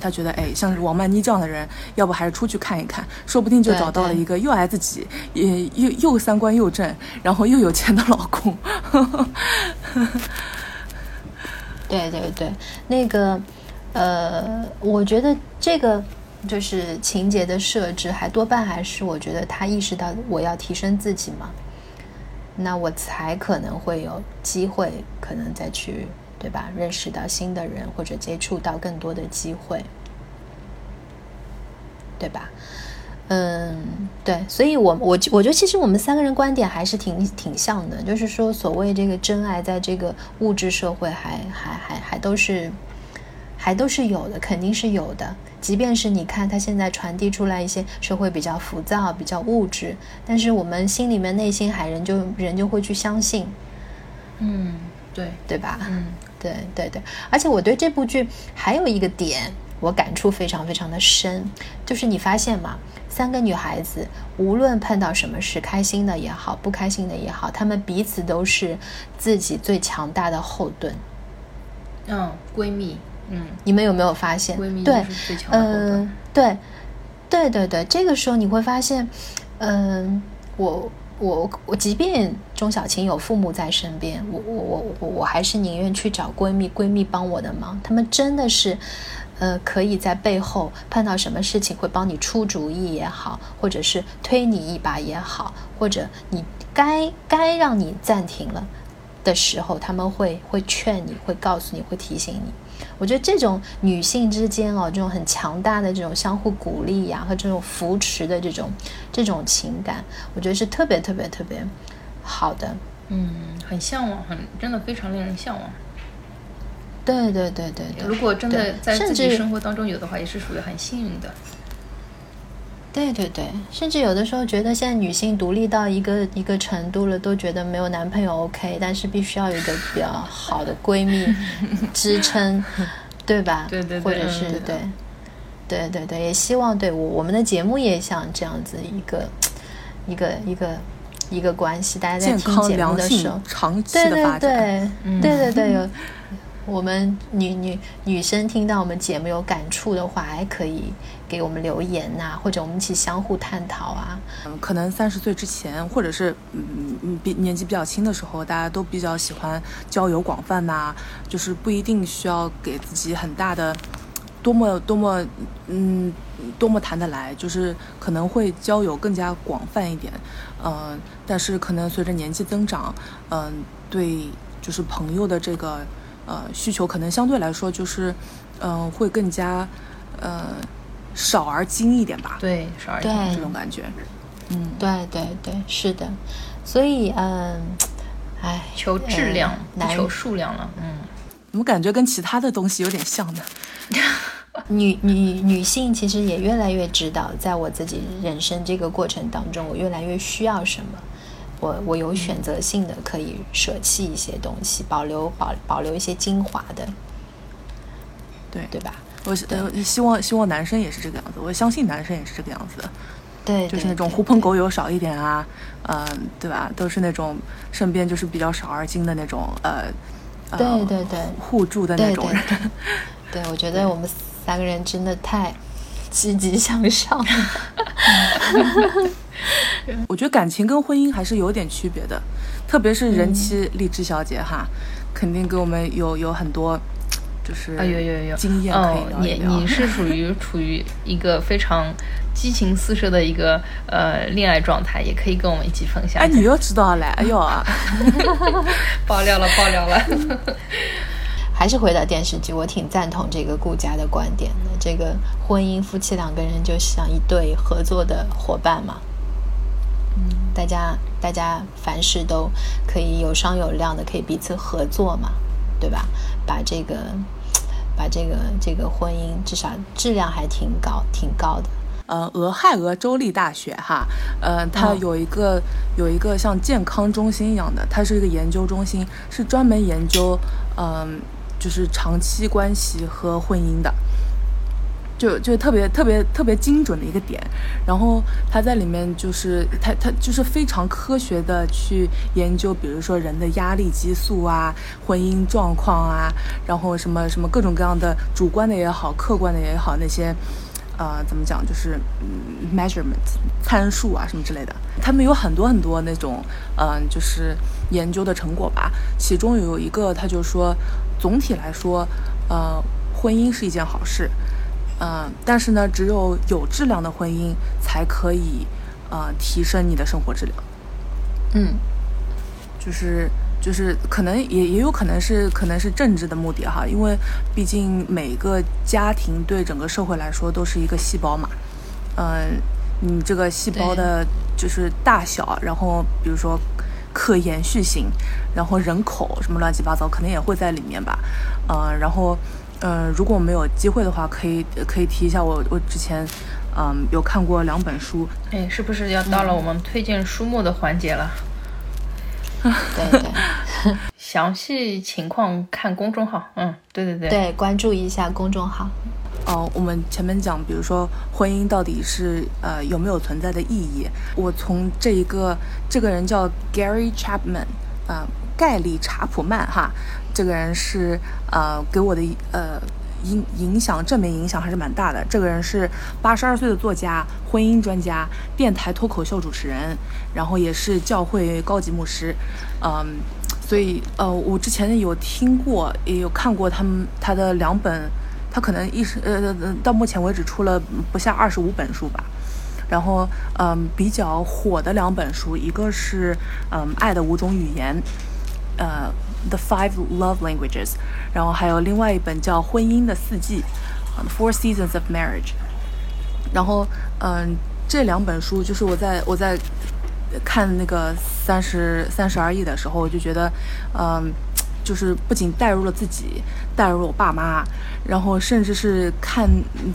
他他觉得，哎，像是王曼妮这样的人，要不还是出去看一看，说不定就找到了一个又爱自己，也又又三观又正，然后又有钱的老公。对对对，那个，呃，我觉得这个就是情节的设置，还多半还是我觉得他意识到我要提升自己嘛，那我才可能会有机会，可能再去。对吧？认识到新的人，或者接触到更多的机会，对吧？嗯，对。所以，我我我觉得，其实我们三个人观点还是挺挺像的。就是说，所谓这个真爱，在这个物质社会，还还还还都是还都是有的，肯定是有的。即便是你看他现在传递出来一些社会比较浮躁、比较物质，但是我们心里面内心还人就人就会去相信。嗯，对，对吧？嗯。对对对，而且我对这部剧还有一个点，我感触非常非常的深，就是你发现吗？三个女孩子无论碰到什么事，开心的也好，不开心的也好，她们彼此都是自己最强大的后盾。嗯，闺蜜，嗯，你们有没有发现？闺蜜对，最强的后盾。对，对对对，这个时候你会发现，嗯，我。我我即便钟小琴有父母在身边，我我我我我还是宁愿去找闺蜜，闺蜜帮我的忙。他们真的是，呃，可以在背后碰到什么事情会帮你出主意也好，或者是推你一把也好，或者你该该让你暂停了的时候，他们会会劝你，会告诉你，会提醒你。我觉得这种女性之间哦，这种很强大的这种相互鼓励呀和这种扶持的这种这种情感，我觉得是特别特别特别好的。嗯，很向往，很真的非常令人向往。对对对对对。如果真的在自己生活当中有的话，也是属于很幸运的。对对对，甚至有的时候觉得现在女性独立到一个一个程度了，都觉得没有男朋友 OK，但是必须要有一个比较好的闺蜜 支撑，对吧？对对对或者是嗯对，对对对，也希望对我我们的节目也像这样子一个一个一个一个关系，大家在听节目的时候，长期对对的发展。对，嗯对对对，有我们女女女生听到我们节目有感触的话，还可以给我们留言呐、或者我们一起相互探讨啊。嗯，可能三十岁之前，或者是嗯嗯比年纪比较轻的时候，大家都比较喜欢交友广泛呐、就是不一定需要给自己很大的多么多么嗯多么谈得来，就是可能会交友更加广泛一点，嗯、但是可能随着年纪增长，嗯、对就是朋友的这个呃需求，可能相对来说就是嗯、会更加呃少而精一点吧，对，少而精这种感觉，嗯。对对对，是的。所以嗯，哎，求质量呃求数量了，嗯。怎么感觉跟其他的东西有点像呢？女女女性其实也越来越知道，在我自己人生这个过程当中，我越来越需要什么。我我有选择性的可以舍弃一些东西，保留保保留一些精华的，对对吧？我是呃希望希望男生也是这个样子，我相信男生也是这个样子的，对，就是那种狐朋狗友少一点啊，嗯、对吧？都是那种身边就是比较少而精的那种呃，呃对对对互助的那种人。对，我觉得我们三个人真的太积极向上了。我觉得感情跟婚姻还是有点区别的，特别是嗯人妻荔枝小姐哈，肯定给我们有有很多就是啊，有有有经验可哦以，聊一你聊。你是属于 处于一个非常激情四射的一个呃恋爱状态，也可以跟我们一起分享哎，你又知道了？哎呦啊！爆料了，爆料了。还是回到电视剧，我挺赞同这个顾家的观点的。这个婚姻夫妻两个人就像一对合作的伙伴嘛，嗯，大家大家凡事都可以有商有量的，可以彼此合作嘛，对吧？把这个把这个这个婚姻至少质量还挺高挺高的。呃，俄亥俄州立大学哈，呃，它嗯有一个、有一个像健康中心一样的，它是一个研究中心，是专门研究嗯、就是长期关系和婚姻的。就就特别特别特别精准的一个点，然后他在里面就是他他就是非常科学的去研究，比如说人的压力激素啊、婚姻状况啊，然后什么什么各种各样的主观的也好、客观的也好那些。呃，怎么讲，就是嗯 measurement 参数啊什么之类的，他们有很多很多那种，嗯、就是研究的成果吧。其中有一个，他就说，总体来说，呃，婚姻是一件好事，嗯、但是呢，只有有质量的婚姻才可以，呃，提升你的生活质量。嗯，就是就是可能也也有可能是可能是政治的目的哈，因为毕竟每个家庭对整个社会来说都是一个细胞嘛，嗯，你这个细胞的就是大小，然后比如说可延续性，然后人口什么乱七八糟，可能也会在里面吧，嗯，然后嗯，如果我们有机会的话，可以可以提一下我我之前嗯有看过两本书，哎，是不是要到了我们推荐书目的环节了？对对详细情况看公众号。嗯，对对对。对，关注一下公众号。哦，我们前面讲，比如说婚姻到底是呃有没有存在的意义？我从这一个这个人叫 Gary Chapman，啊、盖里查普曼哈，这个人是呃给我的呃影影响正面影响还是蛮大的。这个人是八十二岁的作家、婚姻专家、电台脱口秀主持人，然后也是教会高级牧师，嗯。所以，呃，我之前有听过，也有看过他们他的两本，他可能一时呃呃到目前为止出了不下二十五本书吧。然后，嗯，比较火的两本书，一个是嗯《爱的五种语言》，呃，《The Five Love Languages》，然后还有另外一本叫《婚姻的四季》，《Four Seasons of Marriage》。然后，嗯，这两本书就是我在我在看那个三十三十而已的时候，我就觉得，嗯，就是不仅带入了自己，带入了我爸妈，然后甚至是看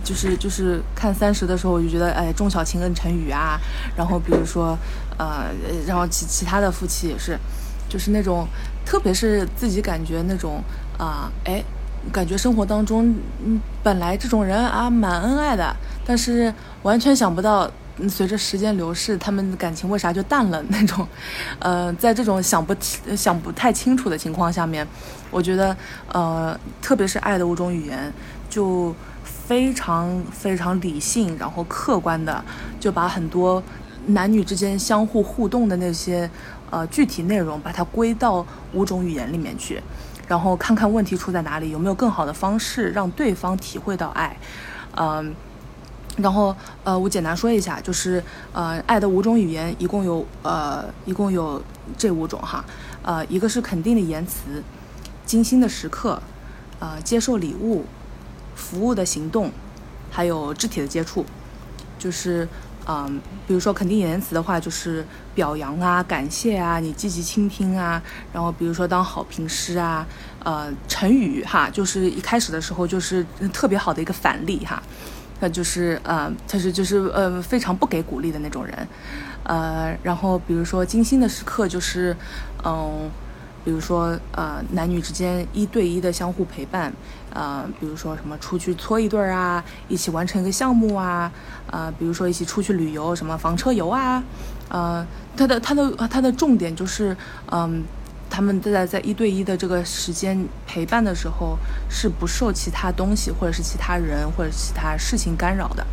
就是就是看三十的时候，我就觉得哎，钟小琴、跟陈宇啊，然后比如说呃，然后其其他的夫妻也是，就是那种特别是自己感觉那种啊，哎，感觉生活当中嗯本来这种人啊蛮恩爱的，但是完全想不到。随着时间流逝，他们的感情为啥就淡了？那种，呃，在这种想不想不太清楚的情况下面，我觉得，呃，特别是《爱的五种语言》，就非常非常理性，然后客观的，就把很多男女之间相互互动的那些，呃，具体内容，把它归到五种语言里面去，然后看看问题出在哪里，有没有更好的方式让对方体会到爱，嗯。然后，呃，我简单说一下，就是，呃，爱的五种语言一共有，呃，一共有这五种哈，呃，一个是肯定的言辞，精心的时刻，呃，接受礼物，服务的行动，还有肢体的接触，就是，嗯，比如说肯定言辞的话，就是表扬啊，感谢啊，你积极倾听啊，然后比如说当好评师啊，呃，成语哈，就是一开始的时候就是特别好的一个反例哈。他就是呃，他是就是呃，非常不给鼓励的那种人，呃，然后比如说精心的时刻，就是嗯，比如说呃，男女之间一对一的相互陪伴，呃，比如说什么出去搓一对儿啊，一起完成一个项目啊，呃，比如说一起出去旅游，什么房车游啊，呃，他的他的他的重点就是嗯。他们在在一对一的这个时间陪伴的时候，是不受其他东西或者是其他人或者其他事情干扰的，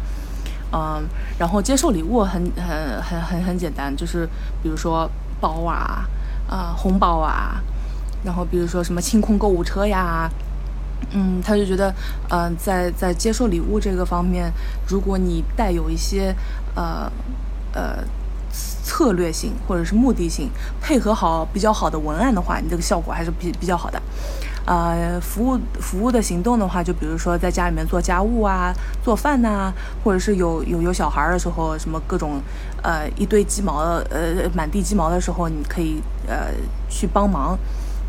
嗯，然后接受礼物很很很很很简单，就是比如说包啊，啊红包啊，然后比如说什么清空购物车呀，嗯，他就觉得，嗯，在在接受礼物这个方面，如果你带有一些，呃，呃。策略性或者是目的性，配合好比较好的文案的话，你这个效果还是比比较好的。呃，服务服务的行动的话，就比如说在家里面做家务啊、做饭呐，或者是有有有小孩的时候，什么各种呃一堆鸡毛的呃满地鸡毛的时候，你可以呃去帮忙，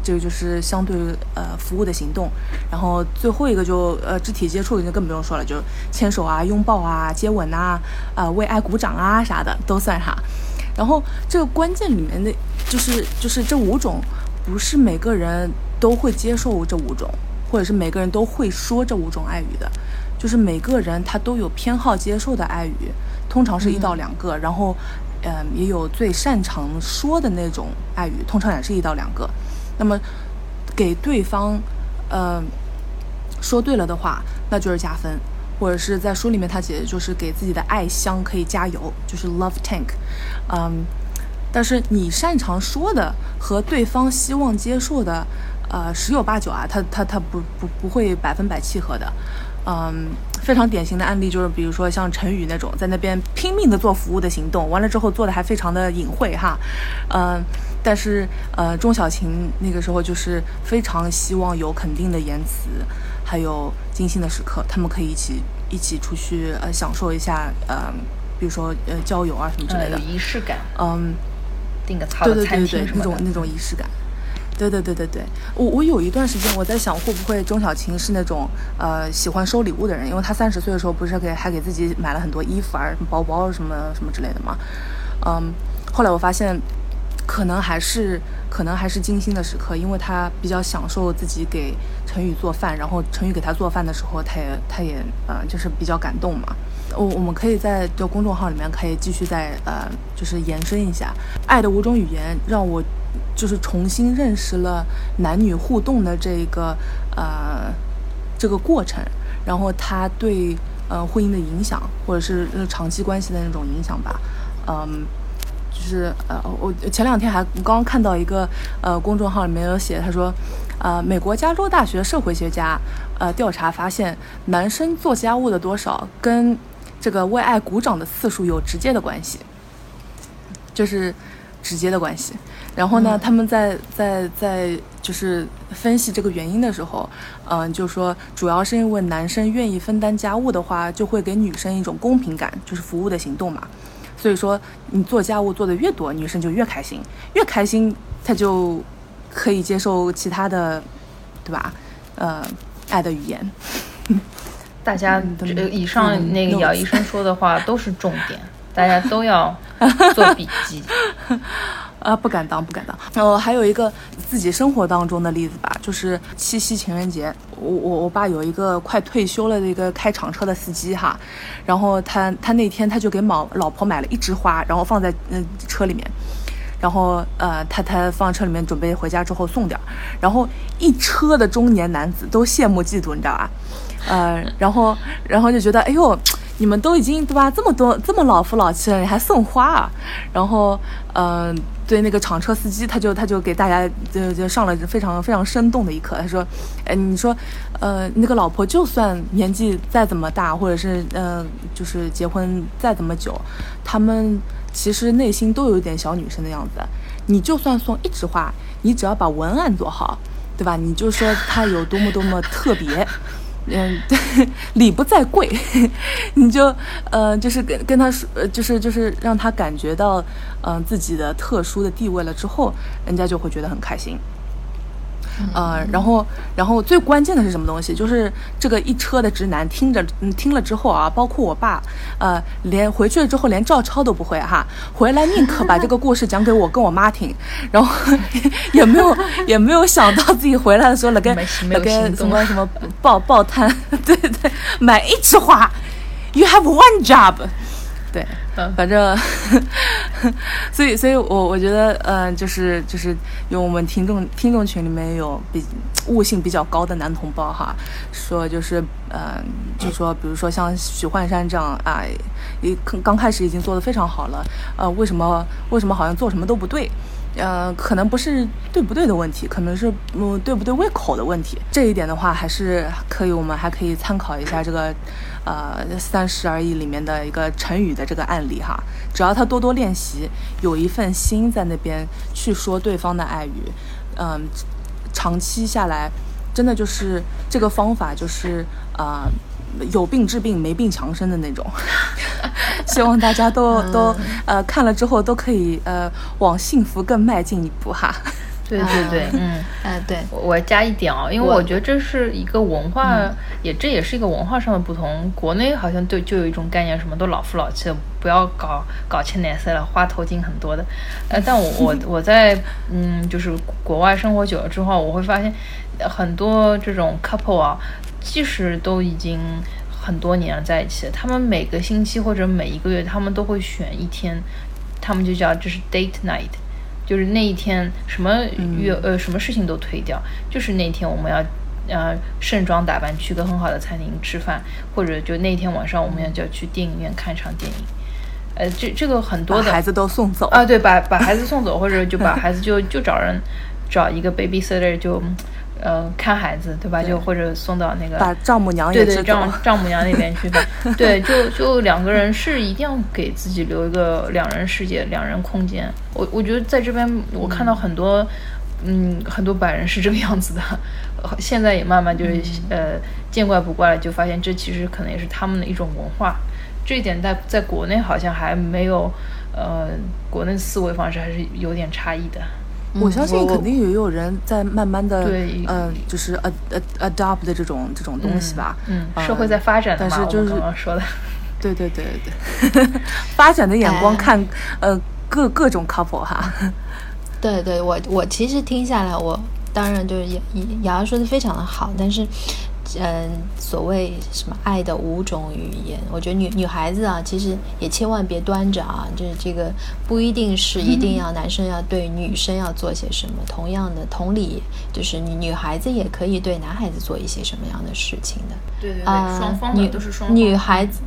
这个就是相对呃服务的行动。然后最后一个就呃肢体接触就更不用说了，就牵手啊、拥抱啊、接吻呐，啊为爱鼓掌啊啥的都算哈。然后这个关键里面的，就是就是这五种，不是每个人都会接受这五种，或者是每个人都会说这五种爱语的，就是每个人他都有偏好接受的爱语，通常是一到两个，然后，嗯，也有最擅长说的那种爱语，通常也是一到两个。那么给对方，嗯，说对了的话，那就是加分。或者是在书里面，他写的就是给自己的爱箱可以加油，就是 love tank，嗯，但是你擅长说的和对方希望接受的，呃，十有八九啊，他他他不不不会百分百契合的，嗯，非常典型的案例就是，比如说像陈宇那种在那边拼命的做服务的行动，完了之后做的还非常的隐晦哈，嗯，但是呃，钟小琴那个时候就是非常希望有肯定的言辞。还有精心的时刻，他们可以一起一起出去呃享受一下呃，比如说呃郊游啊什么之类的，有仪式感。嗯，订个套餐对对对对，那种那种仪式感。对对对对对，我我有一段时间我在想，会不会钟小琴是那种呃喜欢收礼物的人？因为她三十岁的时候不是给还给自己买了很多衣服啊、什么包包什么什么之类的嘛。嗯，后来我发现。可能还是可能还是精心的时刻，因为他比较享受自己给陈宇做饭，然后陈宇给他做饭的时候，他也他也呃就是比较感动嘛。我我们可以在这公众号里面可以继续再呃就是延伸一下《爱的五种语言》，让我就是重新认识了男女互动的这个呃这个过程，然后他对呃婚姻的影响，或者是长期关系的那种影响吧，嗯。就是呃，我前两天还刚刚看到一个呃公众号里面有写，他说，呃，美国加州大学社会学家呃调查发现，男生做家务的多少跟这个为爱鼓掌的次数有直接的关系，就是直接的关系。然后呢，他们在在在就是分析这个原因的时候，嗯，就说主要是因为男生愿意分担家务的话，就会给女生一种公平感，就是服务的行动嘛。所以说，你做家务做的越多，女生就越开心，越开心，她就可以接受其他的，对吧？呃，爱的语言。大家以上那个姚医生说的话都是重点，大家都要做笔记。啊，不敢当，不敢当。呃，还有一个自己生活当中的例子吧，就是七夕情人节，我我我爸有一个快退休了的一个开厂车的司机哈，然后他他那天他就给老老婆买了一枝花，然后放在嗯、车里面。然后，呃，他他放车里面准备回家之后送点儿，然后一车的中年男子都羡慕嫉妒，你知道吧？呃，然后然后就觉得，哎呦，你们都已经对吧，这么多这么老夫老妻了，你还送花啊？然后，嗯、对那个厂车司机，他就他就给大家就就上了非常非常生动的一课。他说，哎，你说，呃，那个老婆就算年纪再怎么大，或者是呃，就是结婚再怎么久，他们其实内心都有一点小女生的样子。你就算送一枝花，你只要把文案做好，对吧？你就说他有多么多么特别。嗯，对，礼不在贵，你就呃，就是跟跟他说，就是就是让他感觉到，嗯、自己的特殊的地位了之后，人家就会觉得很开心。呃，然后，然后最关键的是什么东西？就是这个一车的直男听着，嗯，听了之后啊，包括我爸，呃，连回去了之后连照抄都不会哈，回来宁可把这个故事讲给我跟我妈听，然后 也没有也没有想到自己回来的时候了跟了跟什么什么报报摊，对对，买一枝花，You have one job。对，反正，所以，所以我我觉得，嗯、就是就是有我们听众听众群里面有比悟性比较高的男同胞哈，说就是，嗯、就说比如说像许幻山这样啊，一刚开始已经做得非常好了，呃，为什么为什么好像做什么都不对？呃，可能不是对不对的问题，可能是嗯对不对胃口的问题。这一点的话，还是可以，我们还可以参考一下这个，呃，三十而已里面的一个成语的这个案例哈。只要他多多练习，有一份心在那边去说对方的爱语，嗯、长期下来，真的就是这个方法就是呃。有病治病，没病强身的那种，希望大家都、都呃看了之后都可以呃往幸福更迈进一步哈。对对对，嗯。哎，对，我我加一点哦，因为我我觉得这是一个文化，也这也是一个文化上的不同。国内好像对就有一种概念，什么都老夫老妻的，不要搞搞牵奶色了，花头巾很多的。呃，但我我 我在嗯，就是国外生活久了之后，我会发现呃很多这种 couple 啊，即使都已经很多年了在一起，他们每个星期或者每一个月，他们都会选一天，他们就叫这是 date night。就是那一天什么约、呃什么事情都推掉，就是那天我们要呃盛装打扮去个很好的餐厅吃饭，或者就那天晚上我们要就要去电影院看场电影。呃，这这个很多的孩子都送走啊，对，把把孩子送走，或者就把孩子就就找人找一个 babysitter 就呃看孩子，对吧？对就或者送到那个把丈母娘对对丈丈母娘那边去吧。对，就就两个人是一定要给自己留一个两人世界、两人空间。我我觉得在这边我看到很多。嗯，很多白人是这个样子的，呃 现在也慢慢就是、呃见怪不怪了，就发现这其实可能也是他们的一种文化。这一点在在国内好像还没有，呃，国内思维方式还是有点差异的。我相信肯定也有人在慢慢的，嗯呃，就是 ad ad adopt 的这种这种东西吧。嗯，呃社会在发展的嘛，但是就是我们刚刚说的。对对对对，发展的眼光哎看，呃，各各种 couple 哈。对对，我我其实听下来，我当然就是瑶瑶瑶说的非常的好，但是，嗯，所谓什么爱的五种语言，我觉得女女孩子啊，其实也千万别端着啊，就是这个不一定是一定要男生要对女生要做些什么，同样的同理，就是女女孩子也可以对男孩子做一些什么样的事情的。对对对，双方、女女孩子，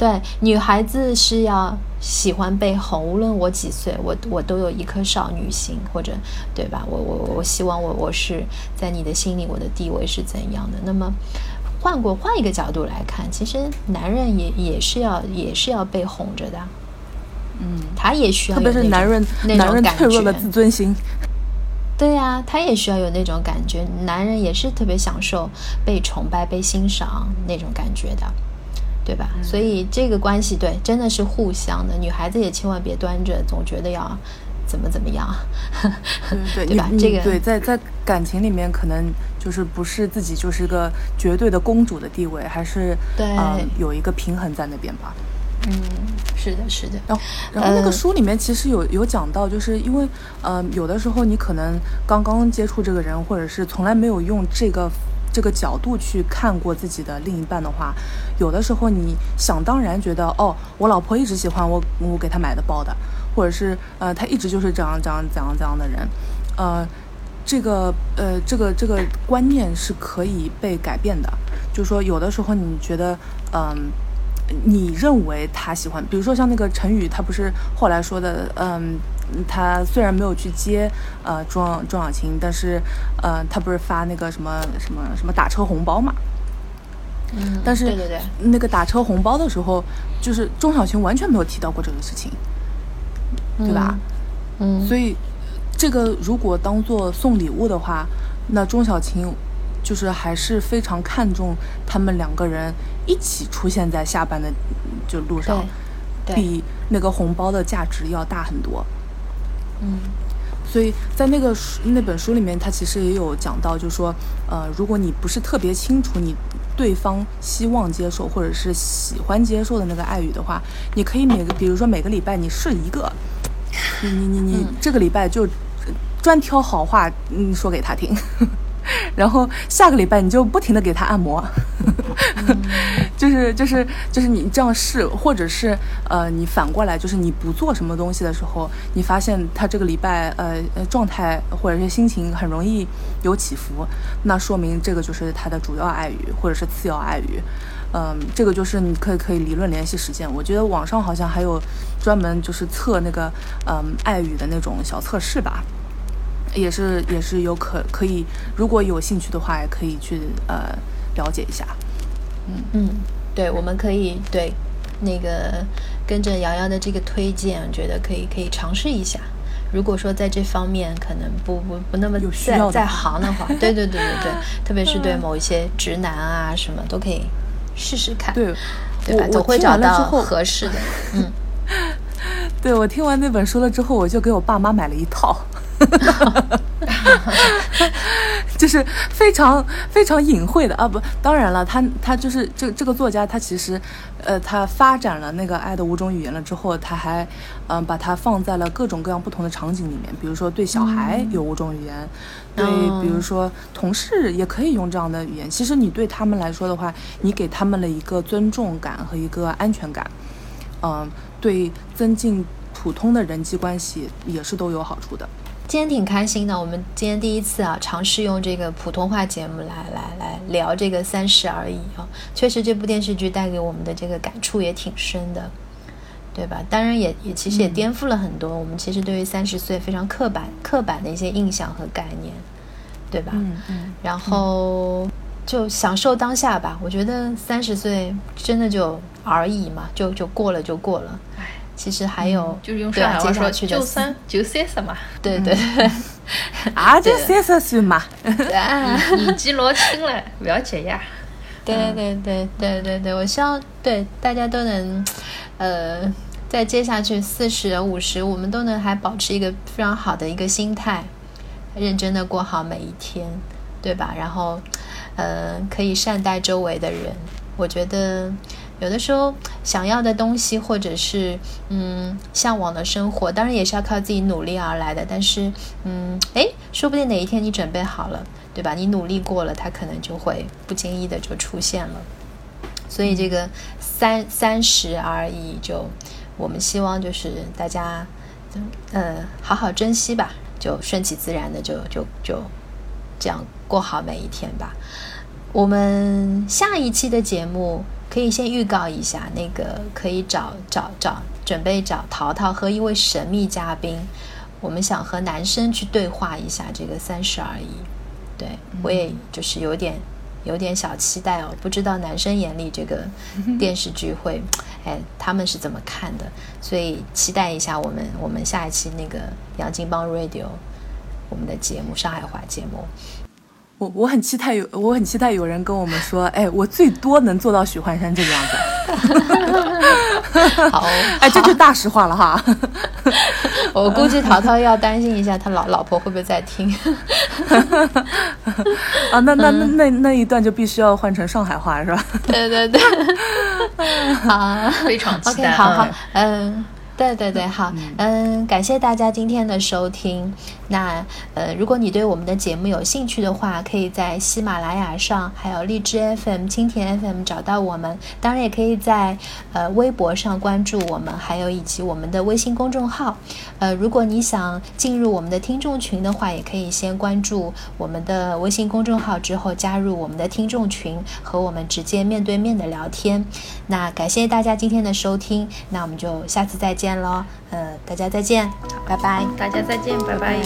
对女孩子是要喜欢被哄，无论我几岁，我我都有一颗少女心，或者对吧？我我我希望我我是在你的心里，我的地位是怎样的？那么换过换一个角度来看，其实男人也也是要也是要被哄着的，嗯，他也需要特别是男人那男人种脆弱的自尊心。对呀、他也需要有那种感觉，男人也是特别享受被崇拜、被欣赏那种感觉的，对吧？所以这个关系对真的是互相的，女孩子也千万别端着，总觉得要怎么怎么样，对 对吧？这个对，在在感情里面，可能就是不是自己就是个绝对的公主的地位，还是对有一个平衡在那边吧。嗯，是的，是的。然后，然后那个书里面其实有有讲到，就是因为呃，有的时候你可能刚刚接触这个人，或者是从来没有用这个。这个角度去看过自己的另一半的话，有的时候你想当然觉得哦，我老婆一直喜欢我，我给她买的包的，或者是呃，她一直就是这样这样怎样怎样的人，呃，这个呃这个这个观念是可以被改变的。就是说，有的时候你觉得嗯，你认为他喜欢，比如说像那个陈宇，他不是后来说的嗯。他虽然没有去接呃庄庄小琴，但是呃他不是发那个什么什么什么打车红包嘛？嗯，但是对对对，那个打车红包的时候，就是钟小琴完全没有提到过这个事情，对吧？嗯，所以这个如果当做送礼物的话，那钟小琴就是还是非常看重他们两个人一起出现在下班的就路上，比那个红包的价值要大很多。嗯，所以在那个书那本书里面，他其实也有讲到，就是说，呃，如果你不是特别清楚你对方希望接受或者是喜欢接受的那个爱语的话，你可以每个，比如说每个礼拜你试一个，你你你你这个礼拜就专挑好话，嗯，说给他听。然后下个礼拜你就不停的给他按摩，就是就是就是你这样试，或者是呃你反过来，就是你不做什么东西的时候，你发现他这个礼拜呃呃状态或者是心情很容易有起伏，那说明这个就是他的主要爱语或者是次要爱语，嗯，这个就是你可以可以理论联系实践。我觉得网上好像还有专门就是测那个嗯爱语的那种小测试吧。也是也是有可可以，如果有兴趣的话，也可以去呃了解一下。嗯嗯，对，我们可以对那个跟着瑶瑶的这个推荐，觉得可以可以尝试一下。如果说在这方面可能不不不那么在在行的话，对对对对对，特别是对某一些直男啊什么都可以试试看，对对吧？总会找到合适的。嗯，对我听完那本书了之后，我就给我爸妈买了一套。就是非常非常隐晦的啊！不，当然了，他他就是这这个作家，他其实，呃，他发展了那个爱的五种语言了之后，他还嗯把它放在了各种各样不同的场景里面，比如说对小孩有五种语言，对，比如说同事也可以用这样的语言。其实你对他们来说的话，你给他们了一个尊重感和一个安全感，嗯，对增进普通的人际关系也是都有好处的。今天挺开心的，我们今天第一次啊，尝试用这个普通话节目来来来聊这个三十而已啊。确实，这部电视剧带给我们的这个感触也挺深的，对吧？当然，也也其实也颠覆了很多我们其实对于三十岁非常刻板刻板的一些印象和概念，对吧？嗯嗯。然后就享受当下吧。我觉得三十岁真的就而已嘛，就就过了就过了。其实还有，就是用上海话说，就三就三十嘛。对对对，啊，就三十岁嘛。年纪老轻了，不要急呀。对对对对对对，我希望对大家都能，呃，在接下去四十五十，我们都能还保持一个非常好的一个心态，认真的过好每一天，对吧？然后，呃，可以善待周围的人。我觉得。有的时候想要的东西，或者是嗯向往的生活，当然也是要靠自己努力而来的。但是嗯，哎，说不定哪一天你准备好了，对吧？你努力过了，它可能就会不经意的就出现了。所以这个三三十而已，就我们希望就是大家呃好好珍惜吧，就顺其自然的就就就这样过好每一天吧。我们下一期的节目。可以先预告一下，那个可以找找找，准备找淘淘和一位神秘嘉宾，我们想和男生去对话一下这个三十而已。对我也就是有点有点小期待哦，不知道男生眼里这个 电视剧会，哎，他们是怎么看的？所以期待一下我们我们下一期那个杨金邦 Radio 我们的节目上海话节目。我我很期待有我很期待有人跟我们说，哎，我最多能做到许幻山这个样子。好，哎，这就大实话了哈。我估计 淘淘要担心一下，他老老婆会不会在听？啊，那那那那那一段就必须要换成上海话是吧？对对对，好，非常期 OK，待。好好，嗯。对对对，好，嗯，感谢大家今天的收听。那呃，如果你对我们的节目有兴趣的话，可以在喜马拉雅上，还有荔枝 FM、蜻蜓 FM 找到我们。当然，也可以在呃微博上关注我们，还有以及我们的微信公众号。呃，如果你想进入我们的听众群的话，也可以先关注我们的微信公众号，之后加入我们的听众群，和我们直接面对面的聊天。那感谢大家今天的收听，那我们就下次再见喽。呃，大家再见，拜拜。大家再见，拜拜。